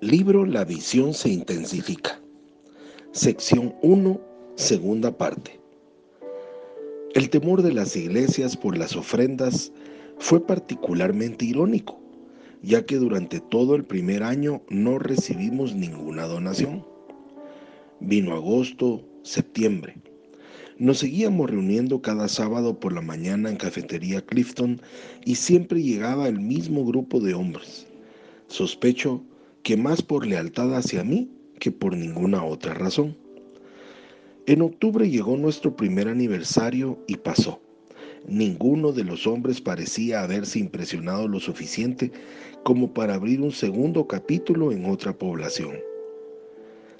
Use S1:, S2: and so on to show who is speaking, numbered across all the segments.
S1: Libro La visión se intensifica. Sección 1, segunda parte. El temor de las iglesias por las ofrendas fue particularmente irónico, ya que durante todo el primer año no recibimos ninguna donación. Vino agosto, septiembre. Nos seguíamos reuniendo cada sábado por la mañana en Cafetería Clifton y siempre llegaba el mismo grupo de hombres. Sospecho que más por lealtad hacia mí que por ninguna otra razón. En octubre llegó nuestro primer aniversario y pasó. Ninguno de los hombres parecía haberse impresionado lo suficiente como para abrir un segundo capítulo en otra población.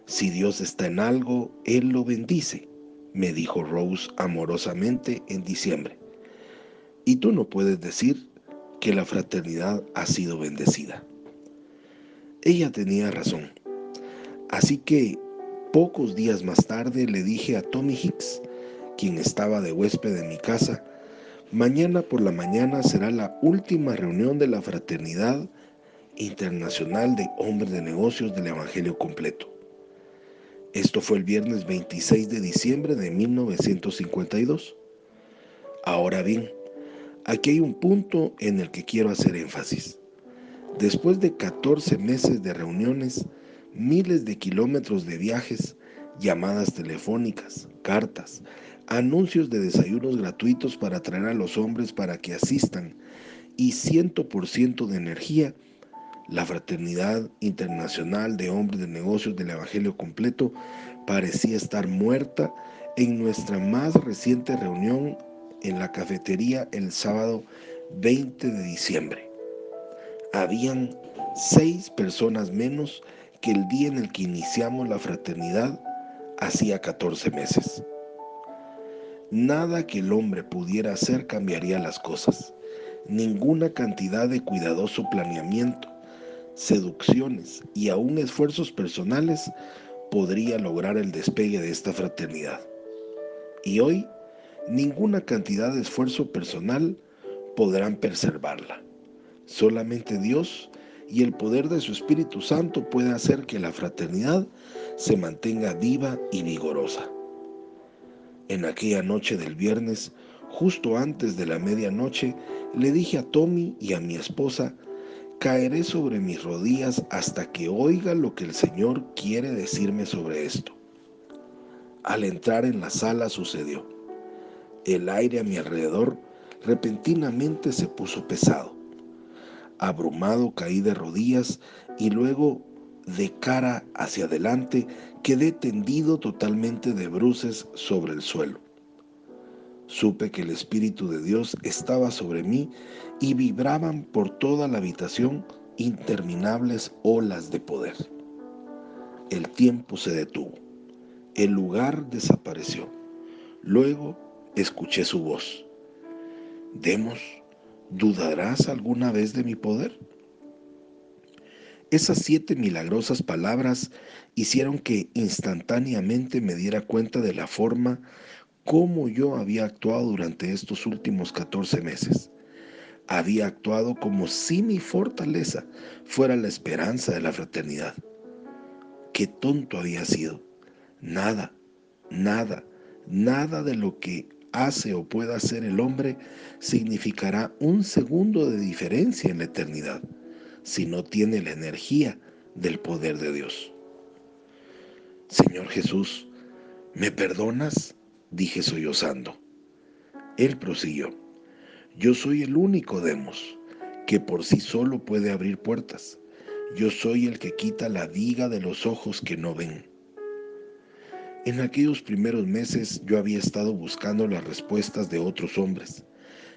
S1: Si Dios está en algo, Él lo bendice, me dijo Rose amorosamente en diciembre. Y tú no puedes decir que la fraternidad ha sido bendecida. Ella tenía razón. Así que pocos días más tarde le dije a Tommy Hicks, quien estaba de huésped en mi casa, mañana por la mañana será la última reunión de la Fraternidad Internacional de Hombres de Negocios del Evangelio Completo. Esto fue el viernes 26 de diciembre de 1952. Ahora bien, aquí hay un punto en el que quiero hacer énfasis. Después de 14 meses de reuniones, miles de kilómetros de viajes, llamadas telefónicas, cartas, anuncios de desayunos gratuitos para atraer a los hombres para que asistan y 100% de energía, la Fraternidad Internacional de Hombres de Negocios del Evangelio Completo parecía estar muerta en nuestra más reciente reunión en la cafetería el sábado 20 de diciembre habían seis personas menos que el día en el que iniciamos la fraternidad hacía 14 meses. Nada que el hombre pudiera hacer cambiaría las cosas. Ninguna cantidad de cuidadoso planeamiento, seducciones y aún esfuerzos personales podría lograr el despegue de esta fraternidad. Y hoy, ninguna cantidad de esfuerzo personal podrán preservarla. Solamente Dios y el poder de su Espíritu Santo puede hacer que la fraternidad se mantenga viva y vigorosa. En aquella noche del viernes, justo antes de la medianoche, le dije a Tommy y a mi esposa, caeré sobre mis rodillas hasta que oiga lo que el Señor quiere decirme sobre esto. Al entrar en la sala sucedió. El aire a mi alrededor repentinamente se puso pesado. Abrumado caí de rodillas y luego de cara hacia adelante quedé tendido totalmente de bruces sobre el suelo. Supe que el Espíritu de Dios estaba sobre mí y vibraban por toda la habitación interminables olas de poder. El tiempo se detuvo. El lugar desapareció. Luego escuché su voz. Demos ¿dudarás alguna vez de mi poder? Esas siete milagrosas palabras hicieron que instantáneamente me diera cuenta de la forma como yo había actuado durante estos últimos 14 meses. Había actuado como si mi fortaleza fuera la esperanza de la fraternidad. Qué tonto había sido. Nada, nada, nada de lo que hace o pueda hacer el hombre significará un segundo de diferencia en la eternidad si no tiene la energía del poder de Dios. Señor Jesús, ¿me perdonas? dije sollozando. Él prosiguió, yo soy el único demos que por sí solo puede abrir puertas. Yo soy el que quita la viga de los ojos que no ven. En aquellos primeros meses yo había estado buscando las respuestas de otros hombres.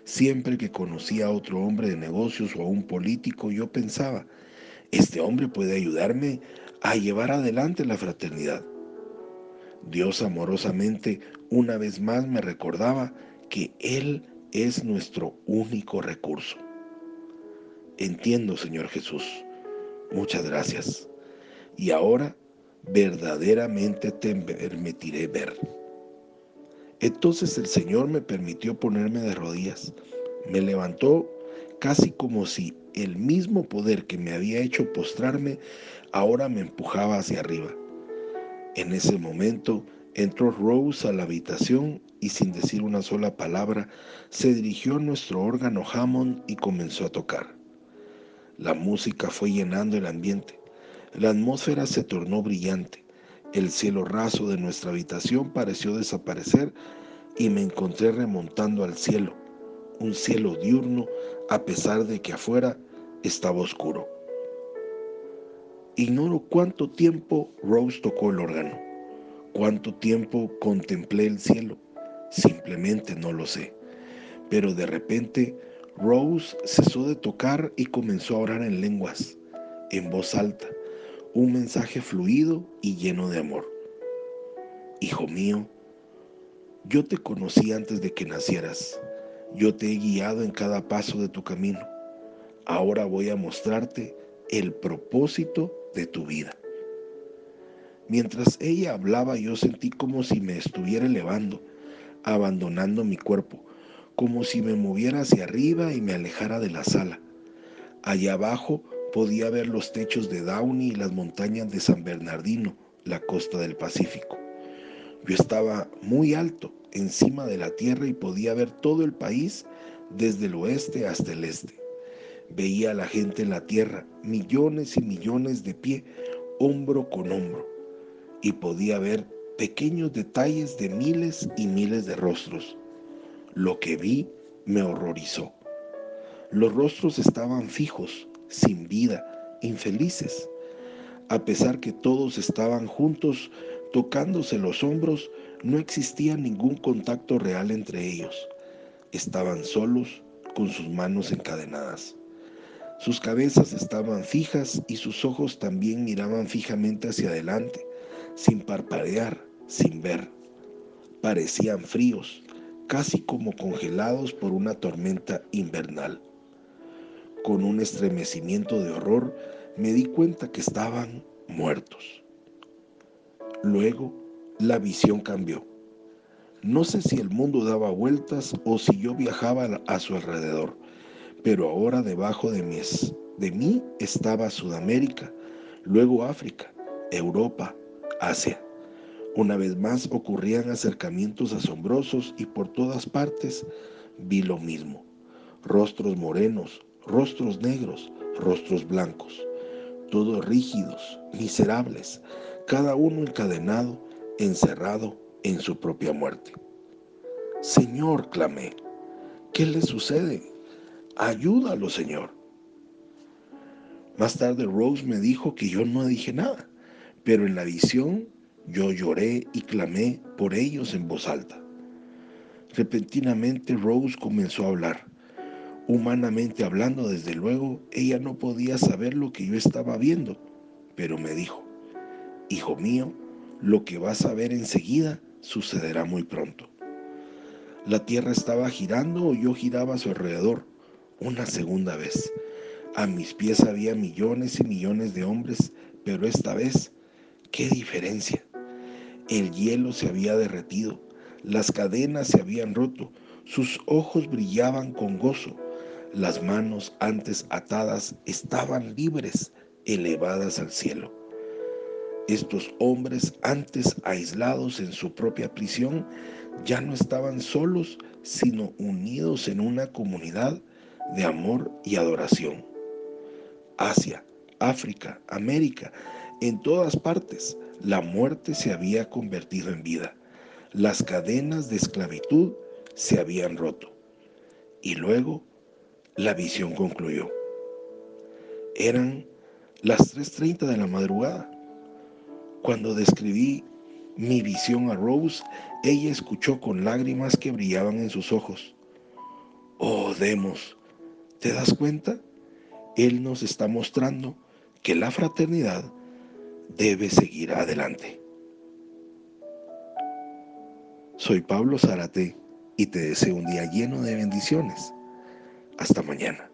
S1: Siempre que conocía a otro hombre de negocios o a un político, yo pensaba, este hombre puede ayudarme a llevar adelante la fraternidad. Dios amorosamente una vez más me recordaba que Él es nuestro único recurso. Entiendo, Señor Jesús. Muchas gracias. Y ahora verdaderamente te permitiré ver. Entonces el Señor me permitió ponerme de rodillas, me levantó casi como si el mismo poder que me había hecho postrarme ahora me empujaba hacia arriba. En ese momento entró Rose a la habitación y sin decir una sola palabra se dirigió a nuestro órgano Hammond y comenzó a tocar. La música fue llenando el ambiente. La atmósfera se tornó brillante. El cielo raso de nuestra habitación pareció desaparecer y me encontré remontando al cielo, un cielo diurno a pesar de que afuera estaba oscuro. Ignoro cuánto tiempo Rose tocó el órgano, cuánto tiempo contemplé el cielo, simplemente no lo sé. Pero de repente Rose cesó de tocar y comenzó a orar en lenguas, en voz alta, un mensaje fluido y lleno de amor. Hijo mío, yo te conocí antes de que nacieras, yo te he guiado en cada paso de tu camino. Ahora voy a mostrarte el propósito de tu vida. Mientras ella hablaba yo sentí como si me estuviera elevando, abandonando mi cuerpo, como si me moviera hacia arriba y me alejara de la sala. Allá abajo podía ver los techos de Downey y las montañas de San Bernardino, la costa del Pacífico. Yo estaba muy alto, encima de la tierra y podía ver todo el país desde el oeste hasta el este. Veía a la gente en la tierra, millones y millones de pie, hombro con hombro, y podía ver pequeños detalles de miles y miles de rostros. Lo que vi me horrorizó. Los rostros estaban fijos, sin vida, infelices. A pesar que todos estaban juntos, tocándose los hombros, no existía ningún contacto real entre ellos. Estaban solos, con sus manos encadenadas. Sus cabezas estaban fijas y sus ojos también miraban fijamente hacia adelante, sin parpadear, sin ver. Parecían fríos, casi como congelados por una tormenta invernal. Con un estremecimiento de horror me di cuenta que estaban muertos. Luego la visión cambió. No sé si el mundo daba vueltas o si yo viajaba a su alrededor pero ahora debajo de mí, de mí estaba Sudamérica, luego África, Europa, Asia. Una vez más ocurrían acercamientos asombrosos y por todas partes vi lo mismo. Rostros morenos, rostros negros, rostros blancos, todos rígidos, miserables, cada uno encadenado, encerrado en su propia muerte. Señor, clamé, ¿qué le sucede? Ayúdalo, Señor. Más tarde Rose me dijo que yo no dije nada, pero en la visión yo lloré y clamé por ellos en voz alta. Repentinamente Rose comenzó a hablar. Humanamente hablando, desde luego, ella no podía saber lo que yo estaba viendo, pero me dijo, Hijo mío, lo que vas a ver enseguida sucederá muy pronto. La tierra estaba girando o yo giraba a su alrededor una segunda vez. A mis pies había millones y millones de hombres, pero esta vez, qué diferencia. El hielo se había derretido, las cadenas se habían roto, sus ojos brillaban con gozo, las manos antes atadas estaban libres, elevadas al cielo. Estos hombres antes aislados en su propia prisión ya no estaban solos, sino unidos en una comunidad de amor y adoración. Asia, África, América, en todas partes, la muerte se había convertido en vida. Las cadenas de esclavitud se habían roto. Y luego la visión concluyó. Eran las 3.30 de la madrugada. Cuando describí mi visión a Rose, ella escuchó con lágrimas que brillaban en sus ojos. Oh, Demos, ¿Te das cuenta? Él nos está mostrando que la fraternidad debe seguir adelante. Soy Pablo Zárate y te deseo un día lleno de bendiciones. Hasta mañana.